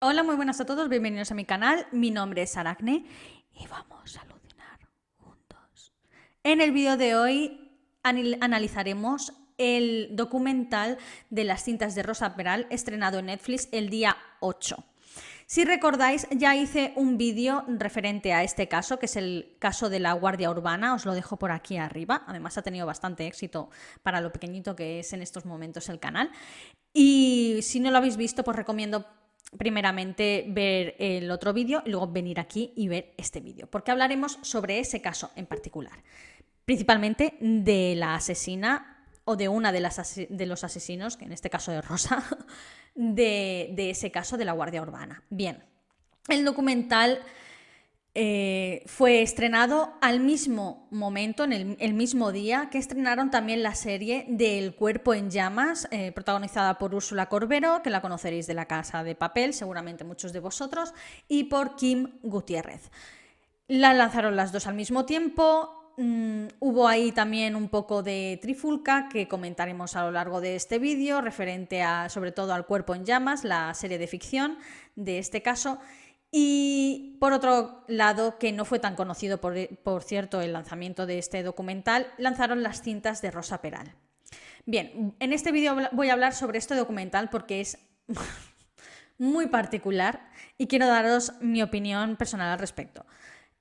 Hola, muy buenas a todos, bienvenidos a mi canal. Mi nombre es Aracne y vamos a alucinar juntos. En el vídeo de hoy analizaremos el documental de las cintas de Rosa Peral estrenado en Netflix el día 8. Si recordáis, ya hice un vídeo referente a este caso, que es el caso de la Guardia Urbana, os lo dejo por aquí arriba. Además ha tenido bastante éxito para lo pequeñito que es en estos momentos el canal. Y si no lo habéis visto, pues recomiendo primeramente ver el otro vídeo y luego venir aquí y ver este vídeo, porque hablaremos sobre ese caso en particular, principalmente de la asesina o de una de, las de los asesinos, que en este caso es Rosa, de, de ese caso de la Guardia Urbana. Bien, el documental eh, fue estrenado al mismo momento, en el, mismo día que estrenaron también la serie del Cuerpo en Llamas, eh, protagonizada por Úrsula Corbero, que la conoceréis de la Casa de Papel, seguramente muchos de vosotros, y por Kim Gutiérrez. La lanzaron las dos al mismo tiempo. Mm, hubo ahí también un poco de trifulca que comentaremos a lo largo de este vídeo, referente a, sobre todo al Cuerpo en Llamas, la serie de ficción de este caso. Y por otro lado, que no fue tan conocido, por, cierto, el lanzamiento de este documental, lanzaron las cintas de Rosa Peral. Bien, en este vídeo voy a hablar sobre este documental porque es muy particular y quiero daros mi opinión personal al respecto.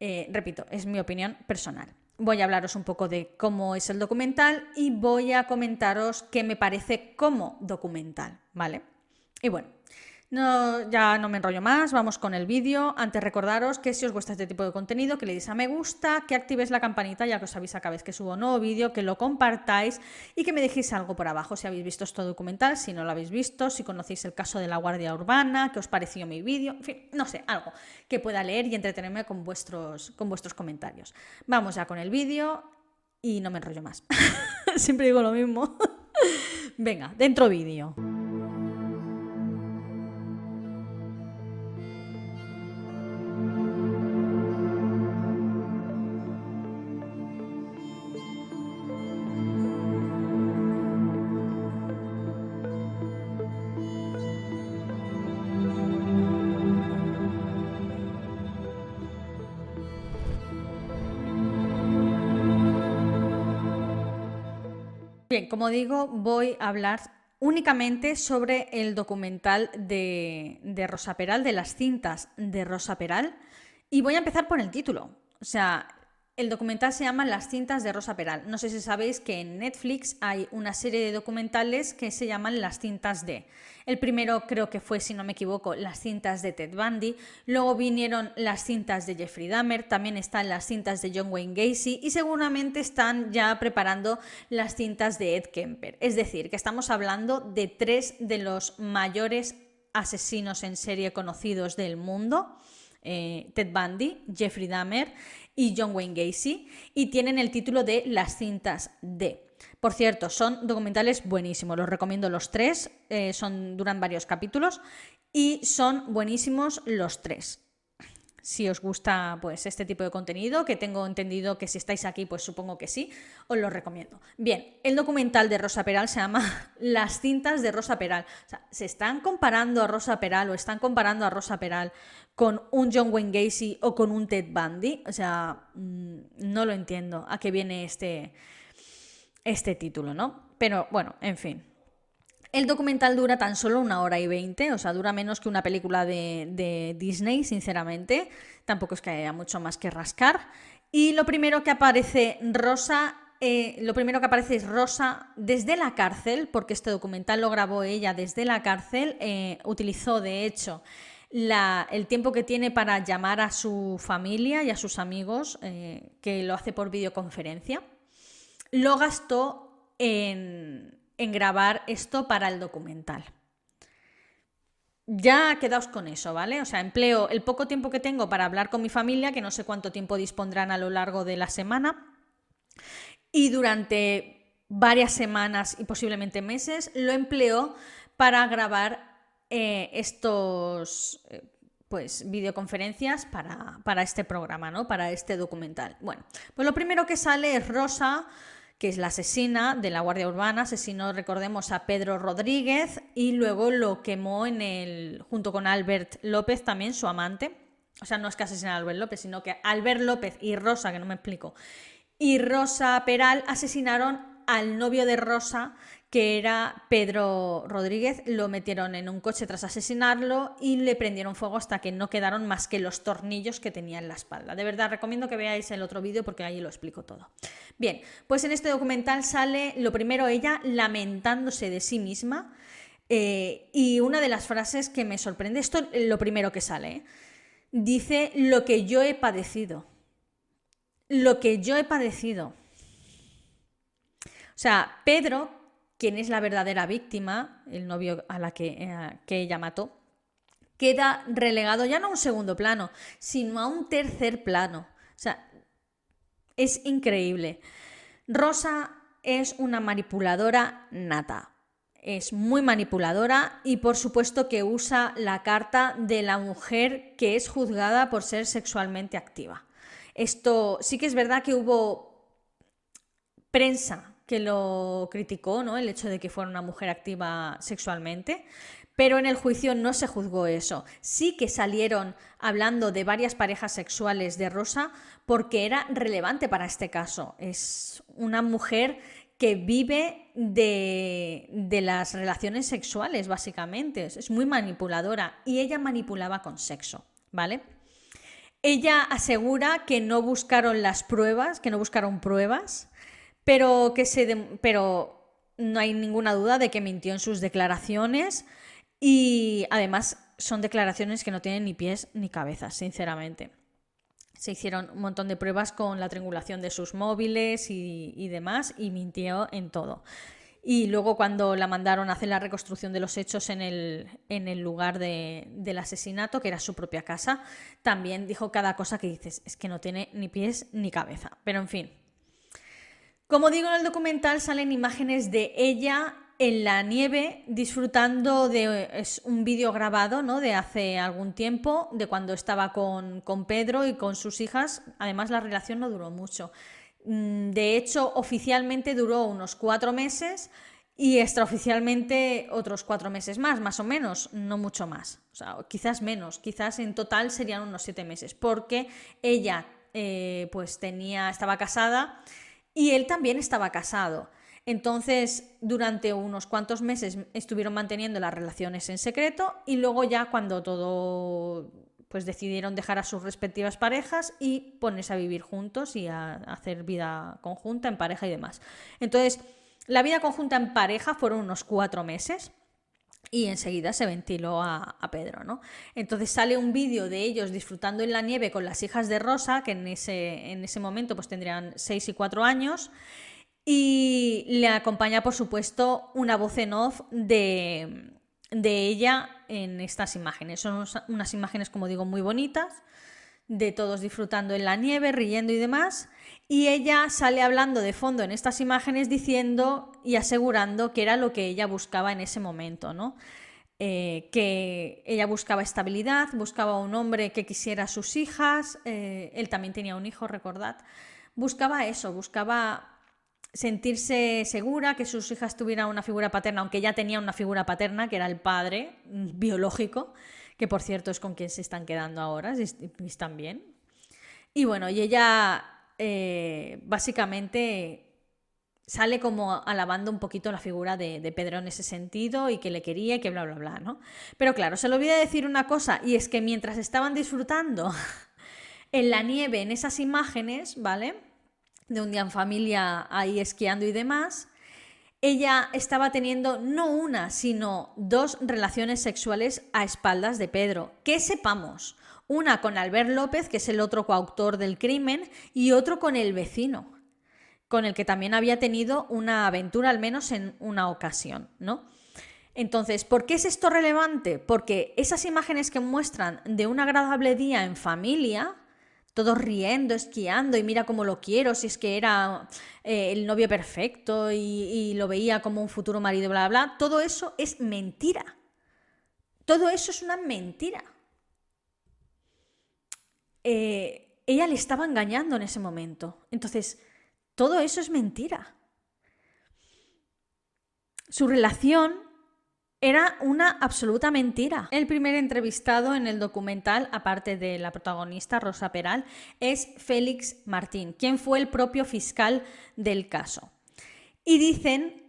Eh, repito, es mi opinión personal. Voy a hablaros un poco de cómo es el documental y voy a comentaros qué me parece como documental, ¿vale? Y bueno, no, ya no me enrollo más, vamos con el vídeo. Antes recordaros que si os gusta este tipo de contenido, que le deis a me gusta, que activéis la campanita ya que os avisa cada vez que subo un nuevo vídeo, que lo compartáis y que me dejéis algo por abajo si habéis visto este documental, si no lo habéis visto, si conocéis el caso de la Guardia Urbana, que os pareció mi vídeo, en fin, no sé, algo que pueda leer y entretenerme con vuestros, con vuestros comentarios. Vamos ya con el vídeo y no me enrollo más. Siempre digo lo mismo. Venga, dentro vídeo. Bien, como digo, voy a hablar únicamente sobre el documental de, de, Rosa Peral, de las cintas de Rosa Peral, y voy a empezar por el título. O sea, el documental se llama Las cintas de Rosa Peral. No sé si sabéis que en Netflix hay una serie de documentales que se llaman Las cintas de. El primero creo que fue, si no me equivoco, Las cintas de Ted Bundy. Luego vinieron las cintas de Jeffrey Dahmer. También están las cintas de John Wayne Gacy. Y seguramente están ya preparando las cintas de Ed Kemper. Es decir, que estamos hablando de tres de los mayores asesinos en serie conocidos del mundo. Eh, Ted Bundy, Jeffrey Dahmer y John Wayne Gacy, y tienen el título de Las cintas de. Por cierto, son documentales buenísimos, los recomiendo los tres, eh, son, duran varios capítulos y son buenísimos los tres si os gusta pues este tipo de contenido, que tengo entendido que si estáis aquí, pues supongo que sí, os lo recomiendo. Bien, el documental de Rosa Peral se llama Las cintas de Rosa Peral. O sea, ¿se están comparando a Rosa Peral o están comparando a Rosa Peral con un John Wayne Gacy o con un Ted Bundy? O sea, mm, no lo entiendo a qué viene este, este título, ¿no? Pero bueno, en fin. El documental dura tan solo una hora y veinte, o sea, dura menos que una película de, Disney, sinceramente. Tampoco es que haya mucho más que rascar. Y lo primero que aparece Rosa eh, lo primero que aparece es Rosa desde la cárcel, porque este documental lo grabó ella desde la cárcel. Eh, utilizó, de hecho, el tiempo que tiene para llamar a su familia y a sus amigos, eh, que lo hace por videoconferencia. Lo gastó en, en grabar esto para el documental. Ya quedaos con eso, ¿vale? O sea, empleo el poco tiempo que tengo para hablar con mi familia, que no sé cuánto tiempo dispondrán a lo largo de la semana, y durante varias semanas y posiblemente meses lo empleo para grabar eh, estos eh, pues videoconferencias para, para este programa, ¿no? Para este documental. Bueno, pues lo primero que sale es Rosa que es la asesina de la Guardia Urbana, asesinó, recordemos, a Pedro Rodríguez y luego lo quemó en el, junto con Albert López, también su amante. O sea, no es que asesinara a Albert López, sino que Albert López y Rosa, que no me explico, y Rosa Peral asesinaron al novio de Rosa, que era Pedro Rodríguez, lo metieron en un coche tras asesinarlo y le prendieron fuego hasta que no quedaron más que los tornillos que tenía en la espalda. De verdad, recomiendo que veáis el otro vídeo porque ahí lo explico todo. Bien, pues en este documental sale lo primero ella lamentándose de sí misma eh, y una de las frases que me sorprende, esto es lo primero que sale, ¿eh? dice lo que yo he padecido. Lo que yo he padecido. O sea, Pedro quien es la verdadera víctima, el novio a la que, eh, que ella mató, queda relegado ya no a un segundo plano, sino a un tercer plano. O sea, es increíble. Rosa es una manipuladora nata. Es muy manipuladora y por supuesto que usa la carta de la mujer que es juzgada por ser sexualmente activa. Esto sí que es verdad que hubo prensa que lo criticó, ¿no? El hecho de que fuera una mujer activa sexualmente. Pero en el juicio no se juzgó eso. Sí que salieron hablando de varias parejas sexuales de Rosa porque era relevante para este caso. Es una mujer que vive de, de, las relaciones sexuales, básicamente. Es muy manipuladora y ella manipulaba con sexo, ¿vale? Ella asegura que no buscaron las pruebas, que no buscaron pruebas, pero que se pero no hay ninguna duda de que mintió en sus declaraciones y además son declaraciones que no tienen ni pies ni cabezas, sinceramente. Se hicieron un montón de pruebas con la triangulación de sus móviles y, demás y mintió en todo. Y luego cuando la mandaron a hacer la reconstrucción de los hechos en el, en el lugar del asesinato, que era su propia casa, también dijo cada cosa que dices, es que no tiene ni pies ni cabeza. Pero en fin, como digo en el documental, salen imágenes de ella en la nieve disfrutando de es un vídeo grabado ¿no? de hace algún tiempo, de cuando estaba con, con Pedro y con sus hijas. Además, la relación no duró mucho. Mm, de hecho, oficialmente duró unos cuatro meses y extraoficialmente otros cuatro meses más, más o menos, no mucho más. O sea, quizás menos, quizás en total serían unos siete meses, porque ella eh, pues tenía, estaba casada y él también estaba casado. Entonces, durante unos cuantos meses estuvieron manteniendo las relaciones en secreto y luego ya cuando todo pues decidieron dejar a sus respectivas parejas y ponerse a vivir juntos y a hacer vida conjunta en pareja y demás. Entonces, la vida conjunta en pareja fueron unos cuatro meses y enseguida se ventiló a, Pedro, ¿no? Entonces sale un vídeo de ellos disfrutando en la nieve con las hijas de Rosa, que en ese, en ese momento pues tendrían 6 y 4 años, y le acompaña, por supuesto, una voz en off de, de ella en estas imágenes. Son unas imágenes, como digo, muy bonitas, de todos disfrutando en la nieve, riendo y demás. Y ella sale hablando de fondo en estas imágenes diciendo y asegurando que era lo que ella buscaba en ese momento, ¿no? Eh, que ella buscaba estabilidad, buscaba un hombre que quisiera a sus hijas, eh, él también tenía un hijo, recordad, buscaba eso, buscaba sentirse segura, que sus hijas tuvieran una figura paterna, aunque ella tenía una figura paterna, que era el padre mm, biológico, que por cierto es con quien se están quedando ahora, y están bien. Y bueno, y ella eh, básicamente sale como alabando un poquito la figura de, Pedro en ese sentido y que le quería y que bla, bla, bla, ¿no? Pero claro, se le olvida decir una cosa y es que mientras estaban disfrutando en la nieve, en esas imágenes, ¿vale? De un día en familia ahí esquiando y demás, ella estaba teniendo no una, sino dos relaciones sexuales a espaldas de Pedro. Que sepamos, una con Albert López, que es el otro coautor del crimen, y otro con el vecino, con el que también había tenido una aventura al menos en una ocasión, ¿no? Entonces, ¿por qué es esto relevante? Porque esas imágenes que muestran de un agradable día en familia, todos riendo, esquiando y mira cómo lo quiero, si es que era eh, el novio perfecto y, lo veía como un futuro marido, bla, bla, bla, todo eso es mentira. Todo eso es una mentira. Eh, ella le estaba engañando en ese momento. Entonces, todo eso es mentira. Su relación era una absoluta mentira. El primer entrevistado en el documental, aparte de la protagonista Rosa Peral, es Félix Martín, quien fue el propio fiscal del caso. Y dicen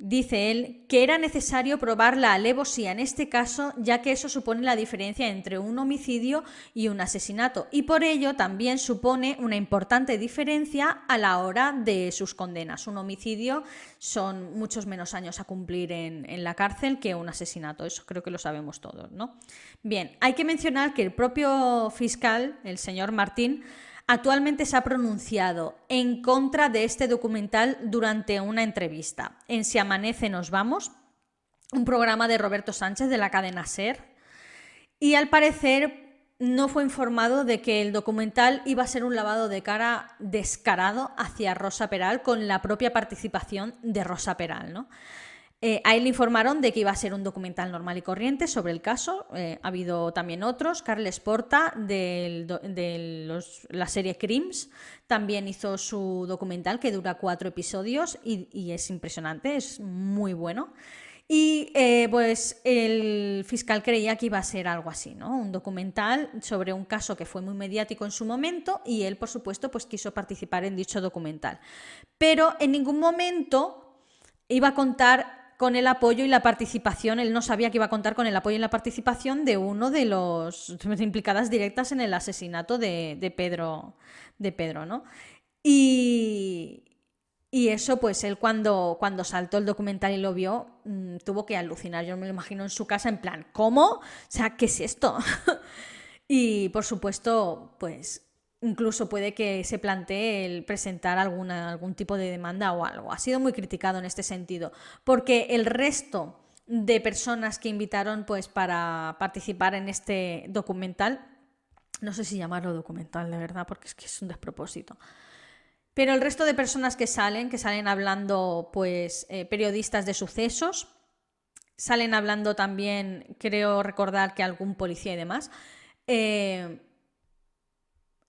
Dice él que era necesario probar la alevosía en este caso, ya que eso supone la diferencia entre un homicidio y un asesinato, y por ello también supone una importante diferencia a la hora de sus condenas. Un homicidio son muchos menos años a cumplir en, en la cárcel que un asesinato, eso creo que lo sabemos todos, ¿no? Bien, hay que mencionar que el propio fiscal, el señor Martín, actualmente se ha pronunciado en contra de este documental durante una entrevista. En Si amanece nos vamos, un programa de Roberto Sánchez de la cadena Ser, y al parecer no fue informado de que el documental iba a ser un lavado de cara descarado hacia Rosa Peral con la propia participación de Rosa Peral, ¿no? Eh, a él le informaron de que iba a ser un documental normal y corriente sobre el caso. Eh, ha habido también otros. Carles Porta, de la serie Crims, también hizo su documental que dura cuatro episodios y, es impresionante, es muy bueno. Y eh, pues el fiscal creía que iba a ser algo así, ¿no? Un documental sobre un caso que fue muy mediático en su momento y él, por supuesto, pues quiso participar en dicho documental. Pero en ningún momento iba a contar con el apoyo y la participación, él no sabía que iba a contar con el apoyo y la participación de uno de los implicadas directas en el asesinato de, Pedro, de Pedro, ¿no? Y, y eso, pues él cuando, cuando saltó el documental y lo vio, mm, tuvo que alucinar. Yo me lo imagino en su casa en plan, ¿cómo? O sea, ¿qué es esto? y por supuesto, pues incluso puede que se plantee el presentar alguna, algún tipo de demanda o algo. Ha sido muy criticado en este sentido, porque el resto de personas que invitaron pues, para participar en este documental, no sé si llamarlo documental de verdad, porque es que es un despropósito. Pero el resto de personas que salen, que salen hablando, pues, eh, periodistas de sucesos, salen hablando también, creo recordar que algún policía y demás, eh,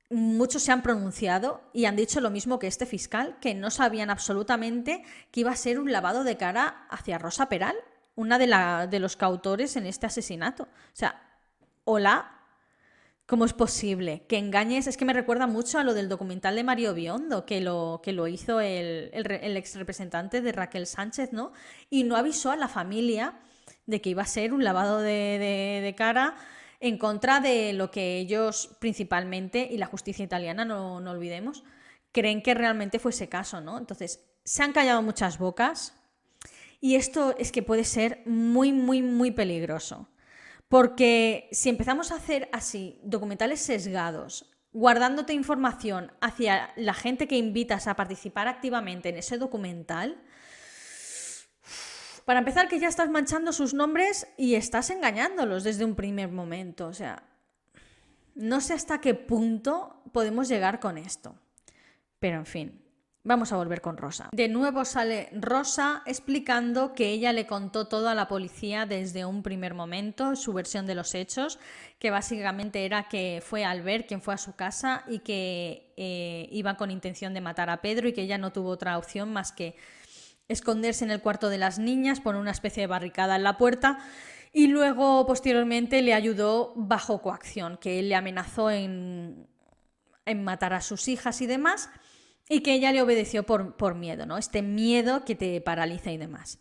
muchos se han pronunciado y han dicho lo mismo que este fiscal, que no sabían absolutamente que iba a ser un lavado de cara hacia Rosa Peral, una de, la, de los cautores en este asesinato. O sea, hola, ¿cómo es posible que engañes? Es que me recuerda mucho a lo del documental de Mario Biondo, que lo, que lo hizo el, el, ex representante de Raquel Sánchez, ¿no? Y no avisó a la familia de que iba a ser un lavado de cara en contra de lo que ellos principalmente, y la justicia italiana, no, olvidemos, creen que realmente fue ese caso, ¿no? Entonces, se han callado muchas bocas y esto es que puede ser muy, muy, muy peligroso. Porque si empezamos a hacer así documentales sesgados, guardándote información hacia la gente que invitas a participar activamente en ese documental, para empezar, que ya estás manchando sus nombres y estás engañándolos desde un primer momento. O sea, no sé hasta qué punto podemos llegar con esto. Pero en fin, vamos a volver con Rosa. De nuevo sale Rosa explicando que ella le contó todo a la policía desde un primer momento, su versión de los hechos, que básicamente era que fue Albert quien fue a su casa y que eh, iba con intención de matar a Pedro y que ella no tuvo otra opción más que esconderse en el cuarto de las niñas, poner una especie de barricada en la puerta y luego posteriormente le ayudó bajo coacción, que él le amenazó en, en matar a sus hijas y demás y que ella le obedeció por, por miedo, ¿no? Este miedo que te paraliza y demás.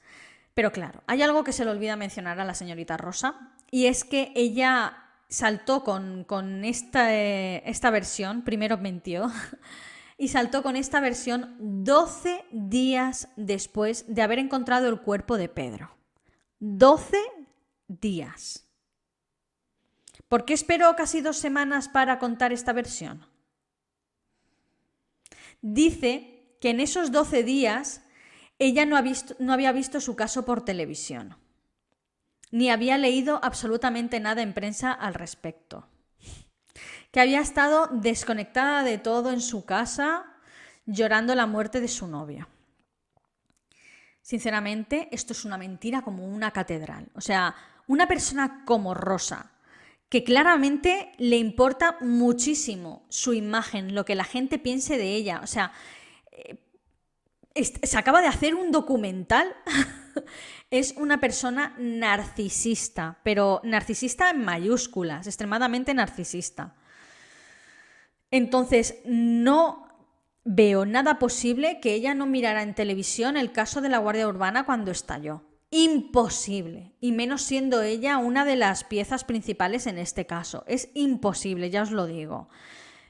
Pero claro, hay algo que se le olvida mencionar a la señorita Rosa y es que ella saltó con, con esta, eh, esta versión, primero mentió, y saltó con esta versión 12 días después de haber encontrado el cuerpo de Pedro. 12 días. ¿Por qué esperó casi dos semanas para contar esta versión? Dice que en esos 12 días ella no, no había visto su caso por televisión, ni había leído absolutamente nada en prensa al respecto que había estado desconectada de todo en su casa, llorando la muerte de su novia. Sinceramente, esto es una mentira como una catedral. O sea, una persona como Rosa, que claramente le importa muchísimo su imagen, lo que la gente piense de ella. O sea, eh, se acaba de hacer un documental es una persona narcisista, pero narcisista en mayúsculas, extremadamente narcisista. Entonces, no veo nada posible que ella no mirara en televisión el caso de la Guardia Urbana cuando estalló. Imposible. Y menos siendo ella una de las piezas principales en este caso. Es imposible, ya os lo digo.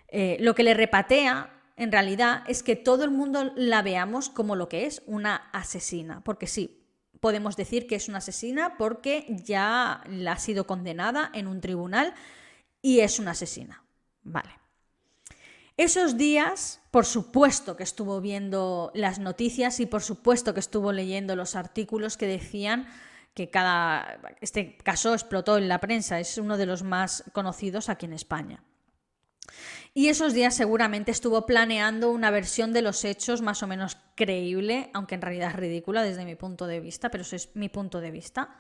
Eh, lo que le repatea, en realidad, es que todo el mundo la veamos como lo que es, una asesina. Porque sí, podemos decir que es una asesina porque ya la ha sido condenada en un tribunal y es una asesina. Vale. Esos días, por supuesto que estuvo viendo las noticias y por supuesto que estuvo leyendo los artículos que decían que cada este caso explotó en la prensa, es uno de los más conocidos aquí en España. Y esos días seguramente estuvo planeando una versión de los hechos más o menos creíble, aunque en realidad es ridícula desde mi punto de vista, pero ese es mi punto de vista.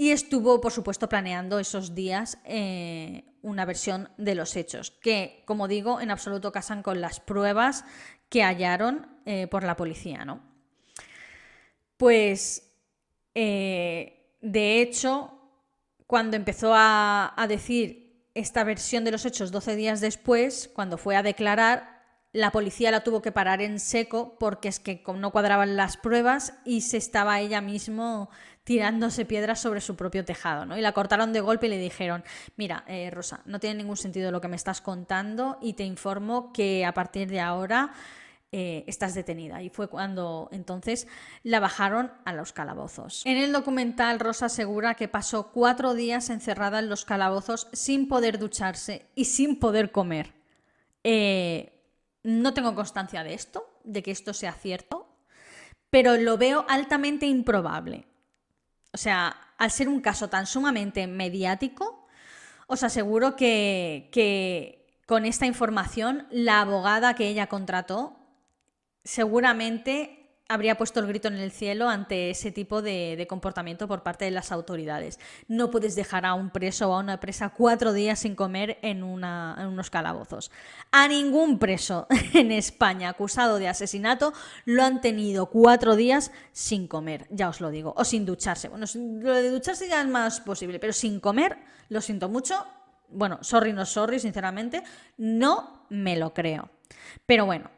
Y estuvo, por supuesto, planeando esos días eh, una versión de los hechos, que, como digo, en absoluto casan con las pruebas que hallaron eh, por la policía, ¿no? Pues, eh, de hecho, cuando empezó a, decir esta versión de los hechos 12 días después, cuando fue a declarar, la policía la tuvo que parar en seco porque es que no cuadraban las pruebas y se estaba ella mismo tirándose piedras sobre su propio tejado, ¿no? Y la cortaron de golpe y le dijeron, mira, eh, Rosa, no tiene ningún sentido lo que me estás contando y te informo que a partir de ahora eh, estás detenida. Y fue cuando entonces la bajaron a los calabozos. En el documental, Rosa asegura que pasó cuatro días encerrada en los calabozos sin poder ducharse y sin poder comer. Eh, no tengo constancia de esto, de que esto sea cierto, pero lo veo altamente improbable. O sea, al ser un caso tan sumamente mediático, os aseguro que, que con esta información la abogada que ella contrató seguramente habría puesto el grito en el cielo ante ese tipo de, comportamiento por parte de las autoridades. No puedes dejar a un preso o a una presa cuatro días sin comer en, unos calabozos. A ningún preso en España acusado de asesinato lo han tenido cuatro días sin comer, ya os lo digo, o sin ducharse. Bueno, lo de ducharse ya es más posible, pero sin comer, lo siento mucho. Bueno, sorry, no sorry, sinceramente, no me lo creo. Pero bueno,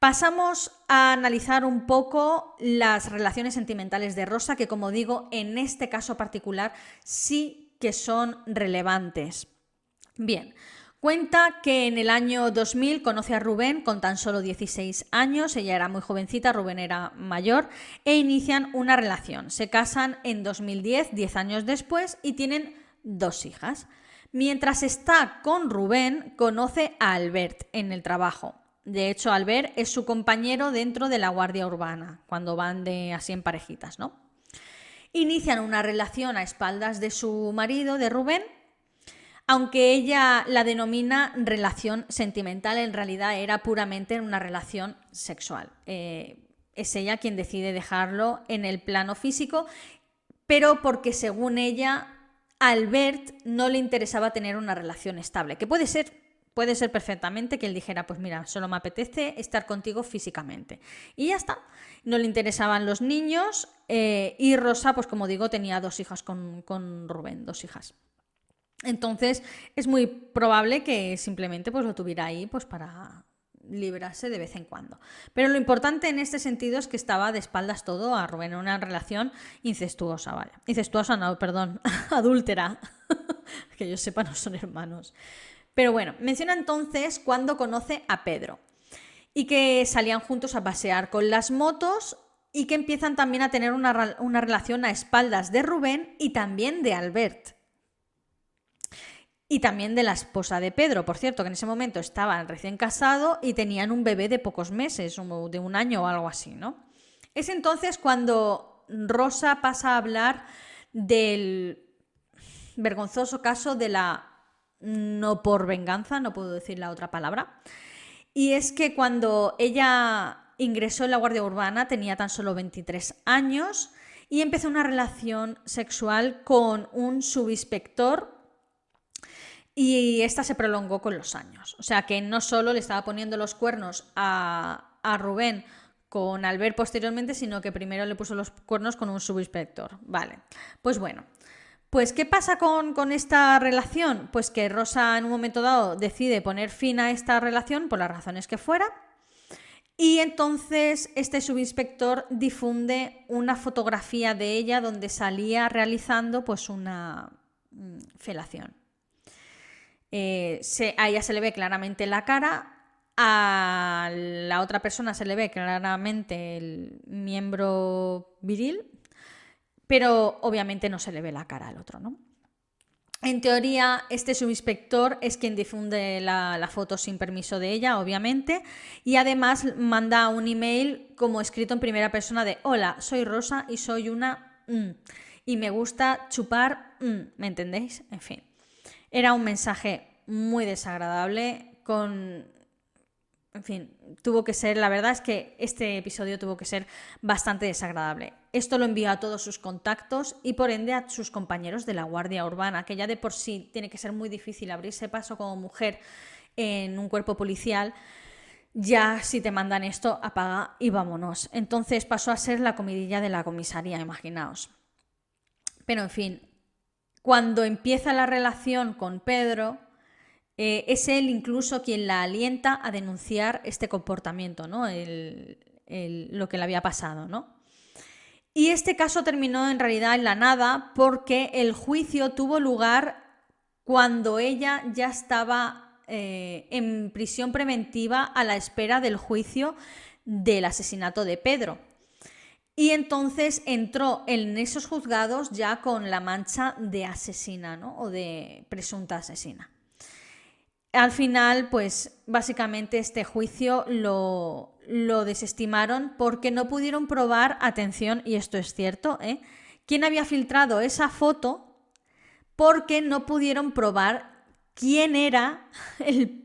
Pasamos a analizar un poco las relaciones sentimentales de Rosa, que como digo, en este caso particular sí que son relevantes. Bien, cuenta que en el año 2000 conoce a Rubén con tan solo 16 años, ella era muy jovencita, Rubén era mayor, e inician una relación. Se casan en 2010, 10 años después, y tienen dos hijas. Mientras está con Rubén, conoce a Albert en el trabajo. De hecho, Albert es su compañero dentro de la Guardia Urbana, cuando van de así en parejitas, ¿no? Inician una relación a espaldas de su marido, de Rubén, aunque ella la denomina relación sentimental, en realidad era puramente una relación sexual. Eh, es ella quien decide dejarlo en el plano físico, pero porque según ella, Albert no le interesaba tener una relación estable, que puede ser Puede ser perfectamente que él dijera, pues mira, solo me apetece estar contigo físicamente. Y ya está. No le interesaban los niños eh, y Rosa, pues como digo, tenía dos hijas con, con, Rubén, dos hijas. Entonces es muy probable que simplemente pues, lo tuviera ahí pues, para librarse de vez en cuando. Pero lo importante en este sentido es que estaba de espaldas todo a Rubén, una relación incestuosa, ¿vale? Incestuosa, no, perdón, adúltera. que yo sepa, no son hermanos. Pero bueno, menciona entonces cuando conoce a Pedro y que salían juntos a pasear con las motos y que empiezan también a tener una, una relación a espaldas de Rubén y también de Albert. Y también de la esposa de Pedro, por cierto, que en ese momento estaban recién casados y tenían un bebé de pocos meses, de un año o algo así, ¿no? Es entonces cuando Rosa pasa a hablar del vergonzoso caso de la no por venganza, no puedo decir la otra palabra. Y es que cuando ella ingresó en la Guardia Urbana tenía tan solo 23 años y empezó una relación sexual con un subinspector y esta se prolongó con los años. O sea que no solo le estaba poniendo los cuernos a, a Rubén con Albert posteriormente, sino que primero le puso los cuernos con un subinspector. Vale, pues bueno. Pues, ¿qué pasa con, con, esta relación? Pues que Rosa en un momento dado decide poner fin a esta relación por las razones que fuera. Y entonces este subinspector difunde una fotografía de ella donde salía realizando pues una mm, felación. Eh, a ella se le ve claramente la cara, a la otra persona se le ve claramente el miembro viril, pero obviamente no se le ve la cara al otro, ¿no? En teoría, este subinspector es quien difunde la, foto sin permiso de ella, obviamente, y además manda un email como escrito en primera persona de Hola, soy Rosa y soy una... Mm, y me gusta chupar... Mm", ¿Me entendéis? En fin. Era un mensaje muy desagradable con en fin, tuvo que ser, la verdad es que este episodio tuvo que ser bastante desagradable. Esto lo envió a todos sus contactos y por ende a sus compañeros de la Guardia Urbana, que ya de por sí tiene que ser muy difícil abrirse paso como mujer en un cuerpo policial. Ya si te mandan esto, apaga y vámonos. Entonces pasó a ser la comidilla de la comisaría, imaginaos. Pero en fin, cuando empieza la relación con Pedro, eh, es él incluso quien la alienta a denunciar este comportamiento, ¿no? lo que le había pasado. ¿no? Y este caso terminó en realidad en la nada porque el juicio tuvo lugar cuando ella ya estaba eh, en prisión preventiva a la espera del juicio del asesinato de Pedro. Y entonces entró en esos juzgados ya con la mancha de asesina, ¿no? O de presunta asesina. Al final, pues básicamente este juicio lo, desestimaron porque no pudieron probar, atención, y esto es cierto, ¿eh? quién había filtrado esa foto porque no pudieron probar quién era el,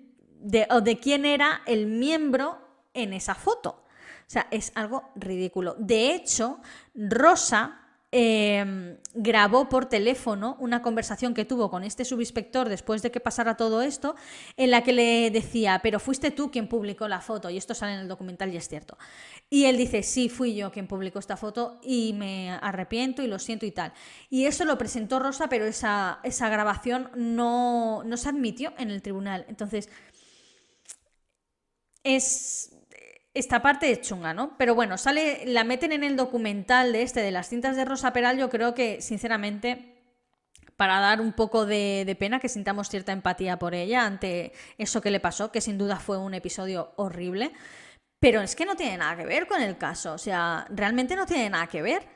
o de quién era el miembro en esa foto. O sea, es algo ridículo. De hecho, Rosa Em, grabó por teléfono una conversación que tuvo con este subinspector después de que pasara todo esto, en la que le decía, pero fuiste tú quien publicó la foto, y esto sale en el documental y es cierto. Y él dice, sí, fui yo quien publicó esta foto y me arrepiento y lo siento y tal. Y eso lo presentó Rosa, pero esa, esa grabación no, no se admitió en el tribunal. Entonces, es esta parte es chunga, ¿no? Pero bueno, sale, la meten en el documental de este, de las cintas de Rosa Peral, yo creo que, sinceramente, para dar un poco de, pena, que sintamos cierta empatía por ella ante eso que le pasó, que sin duda fue un episodio horrible. Pero es que no tiene nada que ver con el caso, o sea, realmente no tiene nada que ver.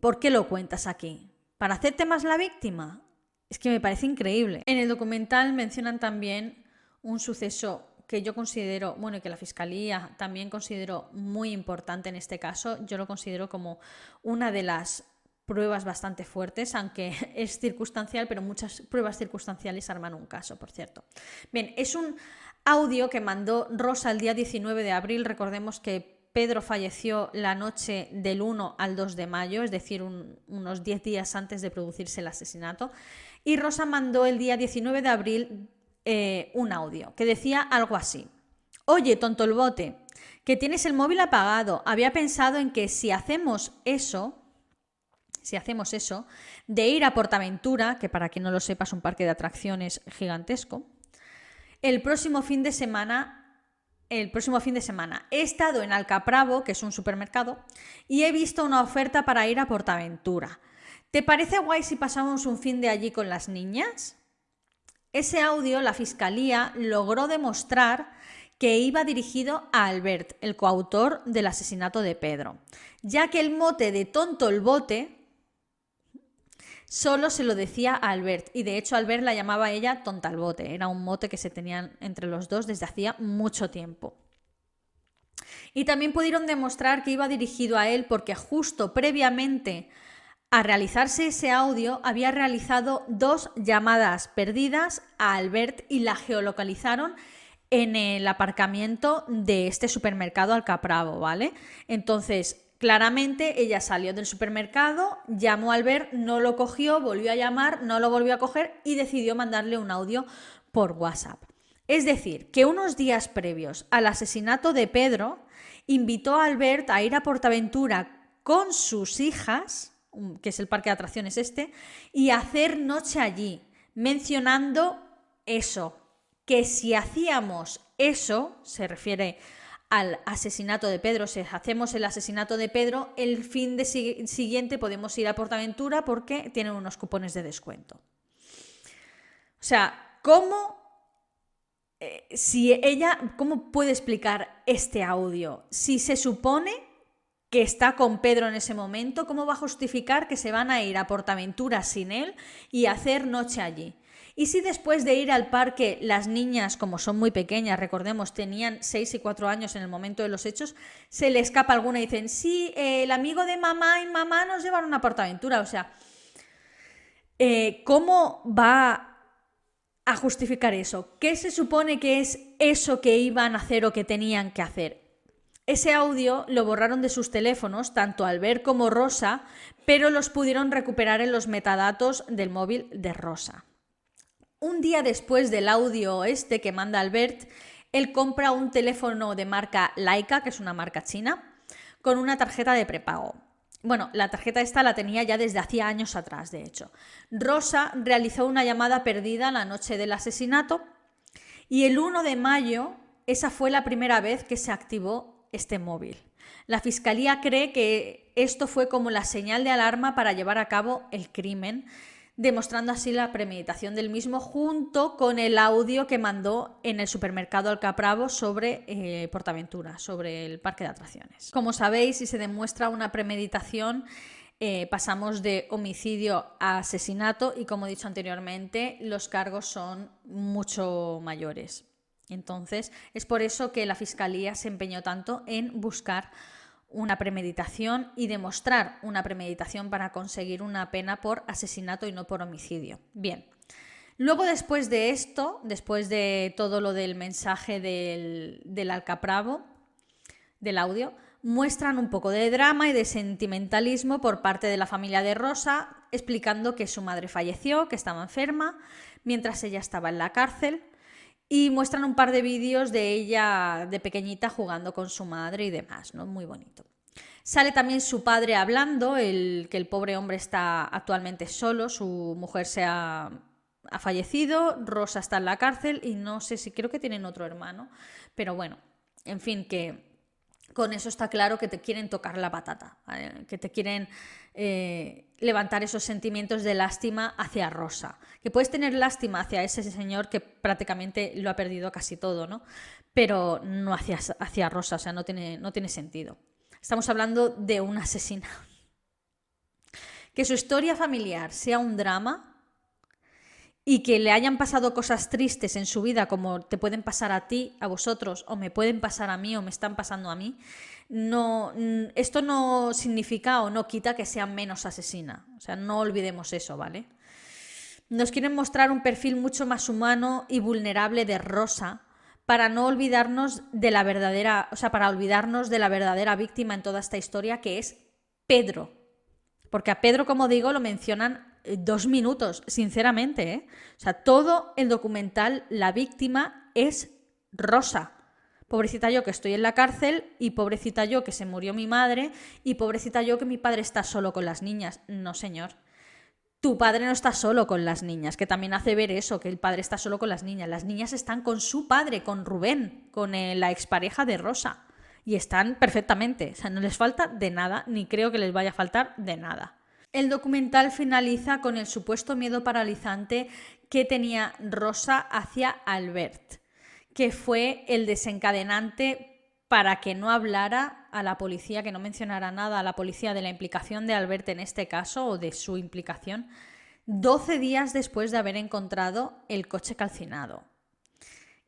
¿Por qué lo cuentas aquí? ¿Para hacerte más la víctima? Es que me parece increíble. En el documental mencionan también un suceso que yo considero, bueno, y que la Fiscalía también considero muy importante en este caso, yo lo considero como una de las pruebas bastante fuertes, aunque es circunstancial, pero muchas pruebas circunstanciales arman un caso, por cierto. Bien, es un audio que mandó Rosa el día 19 de abril, recordemos que Pedro falleció la noche del 1 al 2 de mayo, es decir, unos 10 días antes de producirse el asesinato. Y Rosa mandó el día 19 de abril eh, un audio que decía algo así. Oye, tonto el bote, que tienes el móvil apagado. Había pensado en que si hacemos eso, si hacemos eso, de ir a Portaventura, que para quien no lo sepa es un parque de atracciones gigantesco, el próximo fin de semana el próximo fin de semana. He estado en Alcapravo, que es un supermercado, y he visto una oferta para ir a Portaventura. ¿Te parece guay si pasamos un fin de allí con las niñas? Ese audio, la Fiscalía logró demostrar que iba dirigido a Albert, el coautor del asesinato de Pedro, ya que el mote de tonto el bote solo se lo decía a Albert, y de hecho Albert la llamaba ella tonta el bote, era un mote que se tenían entre los dos desde hacía mucho tiempo. Y también pudieron demostrar que iba dirigido a él porque justo previamente a realizarse ese audio, había realizado dos llamadas perdidas a Albert y la geolocalizaron en el aparcamiento de este supermercado Alcapravo, ¿vale? Entonces, claramente ella salió del supermercado, llamó a Albert, no lo cogió, volvió a llamar, no lo volvió a coger y decidió mandarle un audio por WhatsApp. Es decir, que unos días previos al asesinato de Pedro, invitó a Albert a ir a Portaventura con sus hijas, que es el parque de atracciones este, y hacer noche allí, mencionando eso, que si hacíamos eso, se refiere al asesinato de Pedro, si hacemos el asesinato de Pedro, el fin de siguiente podemos ir a Portaventura porque tienen unos cupones de descuento. O sea, ¿cómo eh, si ella, ¿cómo puede explicar este audio? Si se supone que está con Pedro en ese momento, ¿cómo va a justificar que se van a ir a Portaventura sin él y hacer noche allí? Y si después de ir al parque las niñas, como son muy pequeñas, recordemos, tenían 6 y 4 años en el momento de los hechos, se le escapa alguna y dicen, sí, el amigo de mamá y mamá nos llevaron a Portaventura. O sea, eh, ¿cómo va a justificar eso? ¿Qué se supone que es eso que iban a hacer o que tenían que hacer? Ese audio lo borraron de sus teléfonos, tanto Albert como Rosa, pero los pudieron recuperar en los metadatos del móvil de Rosa. Un día después del audio este que manda Albert, él compra un teléfono de marca Laika, que es una marca china, con una tarjeta de prepago. Bueno, la tarjeta esta la tenía ya desde hacía años atrás, de hecho. Rosa realizó una llamada perdida la noche del asesinato y el 1 de mayo esa fue la primera vez que se activó este móvil. La fiscalía cree que esto fue como la señal de alarma para llevar a cabo el crimen demostrando así la premeditación del mismo junto con el audio que mandó en el supermercado Alcapravo sobre eh, Portaventura, sobre el parque de atracciones. Como sabéis, si se demuestra una premeditación, eh, pasamos de homicidio a asesinato y como he dicho anteriormente, los cargos son mucho mayores. Entonces, es por eso que la Fiscalía se empeñó tanto en buscar una premeditación y demostrar una premeditación para conseguir una pena por asesinato y no por homicidio. Bien. Luego, después de esto, después de todo lo del mensaje del, del alcapravo, del audio, muestran un poco de drama y de sentimentalismo por parte de la familia de Rosa, explicando que su madre falleció, que estaba enferma, mientras ella estaba en la cárcel, y muestran un par de vídeos de ella de pequeñita jugando con su madre y demás, ¿no? Muy bonito. Sale también su padre hablando, el, que el pobre hombre está actualmente solo, su mujer se ha, ha fallecido, Rosa está en la cárcel y no sé si creo que tienen otro hermano, pero bueno, en fin, que con eso está claro que te quieren tocar la patata, que te quieren eh, levantar esos sentimientos de lástima hacia Rosa. Que puedes tener lástima hacia ese señor que prácticamente lo ha perdido casi todo, ¿no? Pero no hacia, hacia Rosa, o sea, no tiene, no tiene sentido. Estamos hablando de un asesino. Que su historia familiar sea un drama y que le hayan pasado cosas tristes en su vida como te pueden pasar a ti, a vosotros, o me pueden pasar a mí o me están pasando a mí, no, esto no significa o no quita que sea menos asesina. O sea, no olvidemos eso, ¿vale? Nos quieren mostrar un perfil mucho más humano y vulnerable de Rosa para no olvidarnos de la verdadera, o sea, para olvidarnos de la verdadera víctima en toda esta historia que es Pedro. Porque a Pedro, como digo, lo mencionan dos minutos, sinceramente. ¿eh? O sea, todo el documental, la víctima es Rosa. Pobrecita yo que estoy en la cárcel y pobrecita yo que se murió mi madre y pobrecita yo que mi padre está solo con las niñas. No, señor. Tu padre no está solo con las niñas, que también hace ver eso, que el padre está solo con las niñas. Las niñas están con su padre, con Rubén, con eh, la expareja de Rosa. Y están perfectamente. O sea, no les falta de nada, ni creo que les vaya a faltar de nada. El documental finaliza con el supuesto miedo paralizante que tenía Rosa hacia Albert, que fue el desencadenante para que no hablara a la policía, que no mencionara nada a la policía de la implicación de Albert en este caso o de su implicación, 12 días después de haber encontrado el coche calcinado.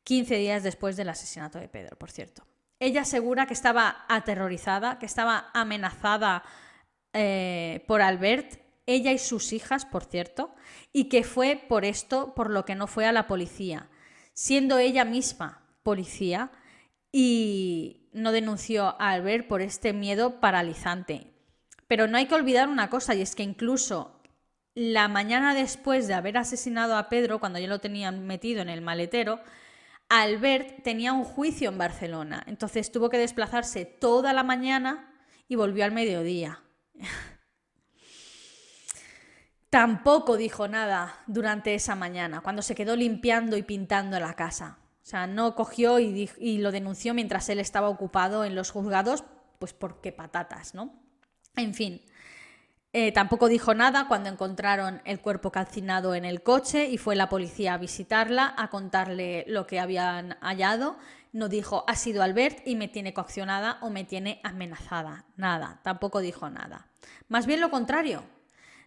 15 días después del asesinato de Pedro, por cierto. Ella asegura que estaba aterrorizada, que estaba amenazada eh, por Albert, ella y sus hijas, por cierto, y que fue por esto por lo que no fue a la policía, siendo ella misma policía y no denunció a Albert por este miedo paralizante. Pero no hay que olvidar una cosa, y es que incluso la mañana después de haber asesinado a Pedro, cuando ya lo tenían metido en el maletero, Albert tenía un juicio en Barcelona, entonces tuvo que desplazarse toda la mañana y volvió al mediodía. Tampoco dijo nada durante esa mañana, cuando se quedó limpiando y pintando la casa. O sea, no cogió y, lo denunció mientras él estaba ocupado en los juzgados, pues porque patatas, ¿no? En fin, eh, tampoco dijo nada cuando encontraron el cuerpo calcinado en el coche y fue la policía a visitarla, a contarle lo que habían hallado. No dijo, ha sido Albert y me tiene coaccionada o me tiene amenazada. Nada, tampoco dijo nada. Más bien lo contrario.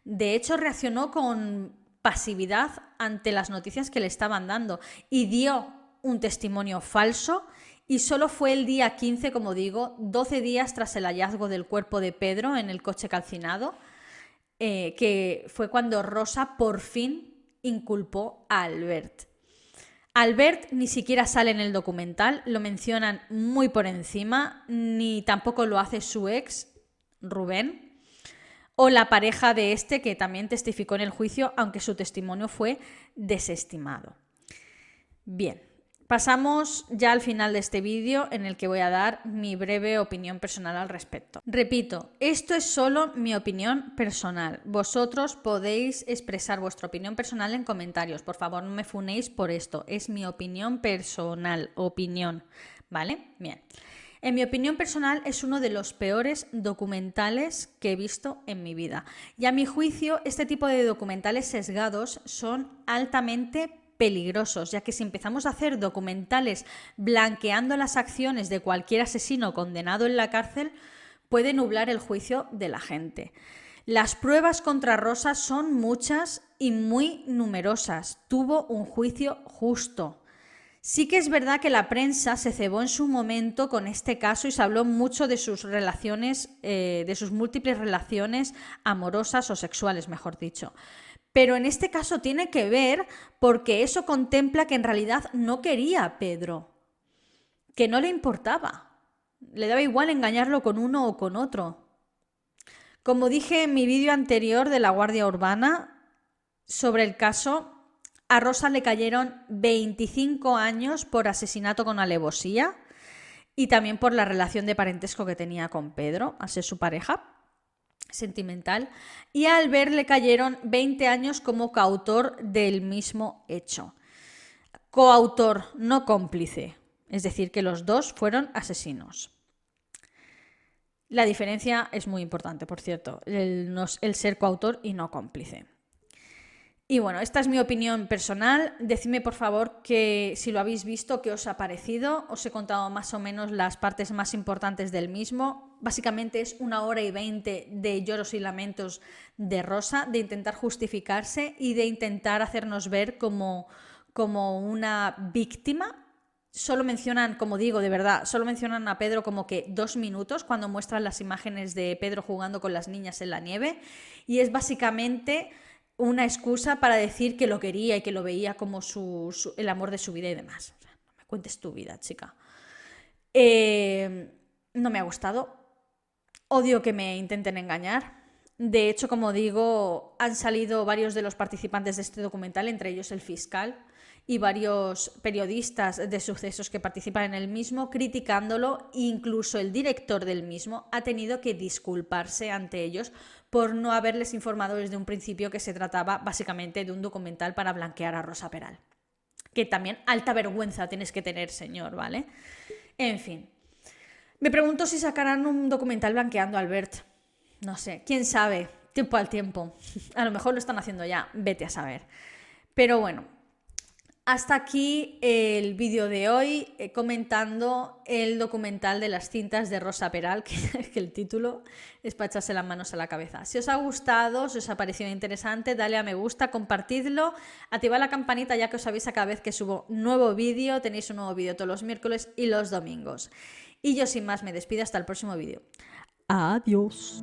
De hecho, reaccionó con pasividad ante las noticias que le estaban dando y dio un testimonio falso y solo fue el día 15, como digo, 12 días tras el hallazgo del cuerpo de Pedro en el coche calcinado, eh, que fue cuando Rosa por fin inculpó a Albert. Albert ni siquiera sale en el documental, lo mencionan muy por encima, ni tampoco lo hace su ex, Rubén, o la pareja de este que también testificó en el juicio, aunque su testimonio fue desestimado. Bien, Pasamos ya al final de este vídeo en el que voy a dar mi breve opinión personal al respecto. Repito, esto es solo mi opinión personal. Vosotros podéis expresar vuestra opinión personal en comentarios. Por favor, no me funéis por esto. Es mi opinión personal. Opinión. ¿Vale? Bien. En mi opinión personal es uno de los peores documentales que he visto en mi vida. Y a mi juicio, este tipo de documentales sesgados son altamente peligrosos, ya que si empezamos a hacer documentales blanqueando las acciones de cualquier asesino condenado en la cárcel, puede nublar el juicio de la gente. Las pruebas contra Rosa son muchas y muy numerosas. Tuvo un juicio justo. Sí que es verdad que la prensa se cebó en su momento con este caso y se habló mucho de sus relaciones, eh, de sus múltiples relaciones amorosas o sexuales, mejor dicho. Pero en este caso tiene que ver porque eso contempla que en realidad no quería a Pedro, que no le importaba. Le daba igual engañarlo con uno o con otro. Como dije en mi vídeo anterior de la Guardia Urbana sobre el caso, a Rosa le cayeron 25 años por asesinato con alevosía y también por la relación de parentesco que tenía con Pedro, a ser su pareja sentimental, y a Albert le cayeron 20 años como coautor del mismo hecho. Coautor, no cómplice, es decir, que los dos fueron asesinos. La diferencia es muy importante, por cierto, el, el ser coautor y no cómplice. Y bueno, esta es mi opinión personal. Decidme por favor que si lo habéis visto, qué os ha parecido. Os he contado más o menos las partes más importantes del mismo. Básicamente es una hora y veinte de lloros y lamentos de Rosa, de intentar justificarse y de intentar hacernos ver como, como una víctima. Solo mencionan, como digo, de verdad, solo mencionan a Pedro como que dos minutos cuando muestran las imágenes de Pedro jugando con las niñas en la nieve. Y es básicamente una excusa para decir que lo quería y que lo veía como su, el amor de su vida y demás. no me cuentes tu vida, chica. Eh, no me ha gustado. Odio que me intenten engañar. De hecho, como digo, han salido varios de los participantes de este documental, entre ellos el fiscal, y varios periodistas de sucesos que participan en el mismo criticándolo, incluso el director del mismo ha tenido que disculparse ante ellos por no haberles informado desde un principio que se trataba básicamente de un documental para blanquear a Rosa Peral. Que también alta vergüenza tienes que tener, señor, ¿vale? En fin. Me pregunto si sacarán un documental blanqueando a Albert. No sé, quién sabe, tiempo al tiempo. A lo mejor lo están haciendo ya, vete a saber. Pero bueno, hasta aquí el vídeo de hoy eh, comentando el documental de las cintas de Rosa Peral, que, el título es las manos a la cabeza. Si os ha gustado, si os ha parecido interesante, dale a me gusta, compartidlo, activad la campanita ya que os avisa cada vez que subo nuevo vídeo. Tenéis un nuevo vídeo todos los miércoles y los domingos. Y yo sin más me despido hasta el próximo vídeo. Adiós.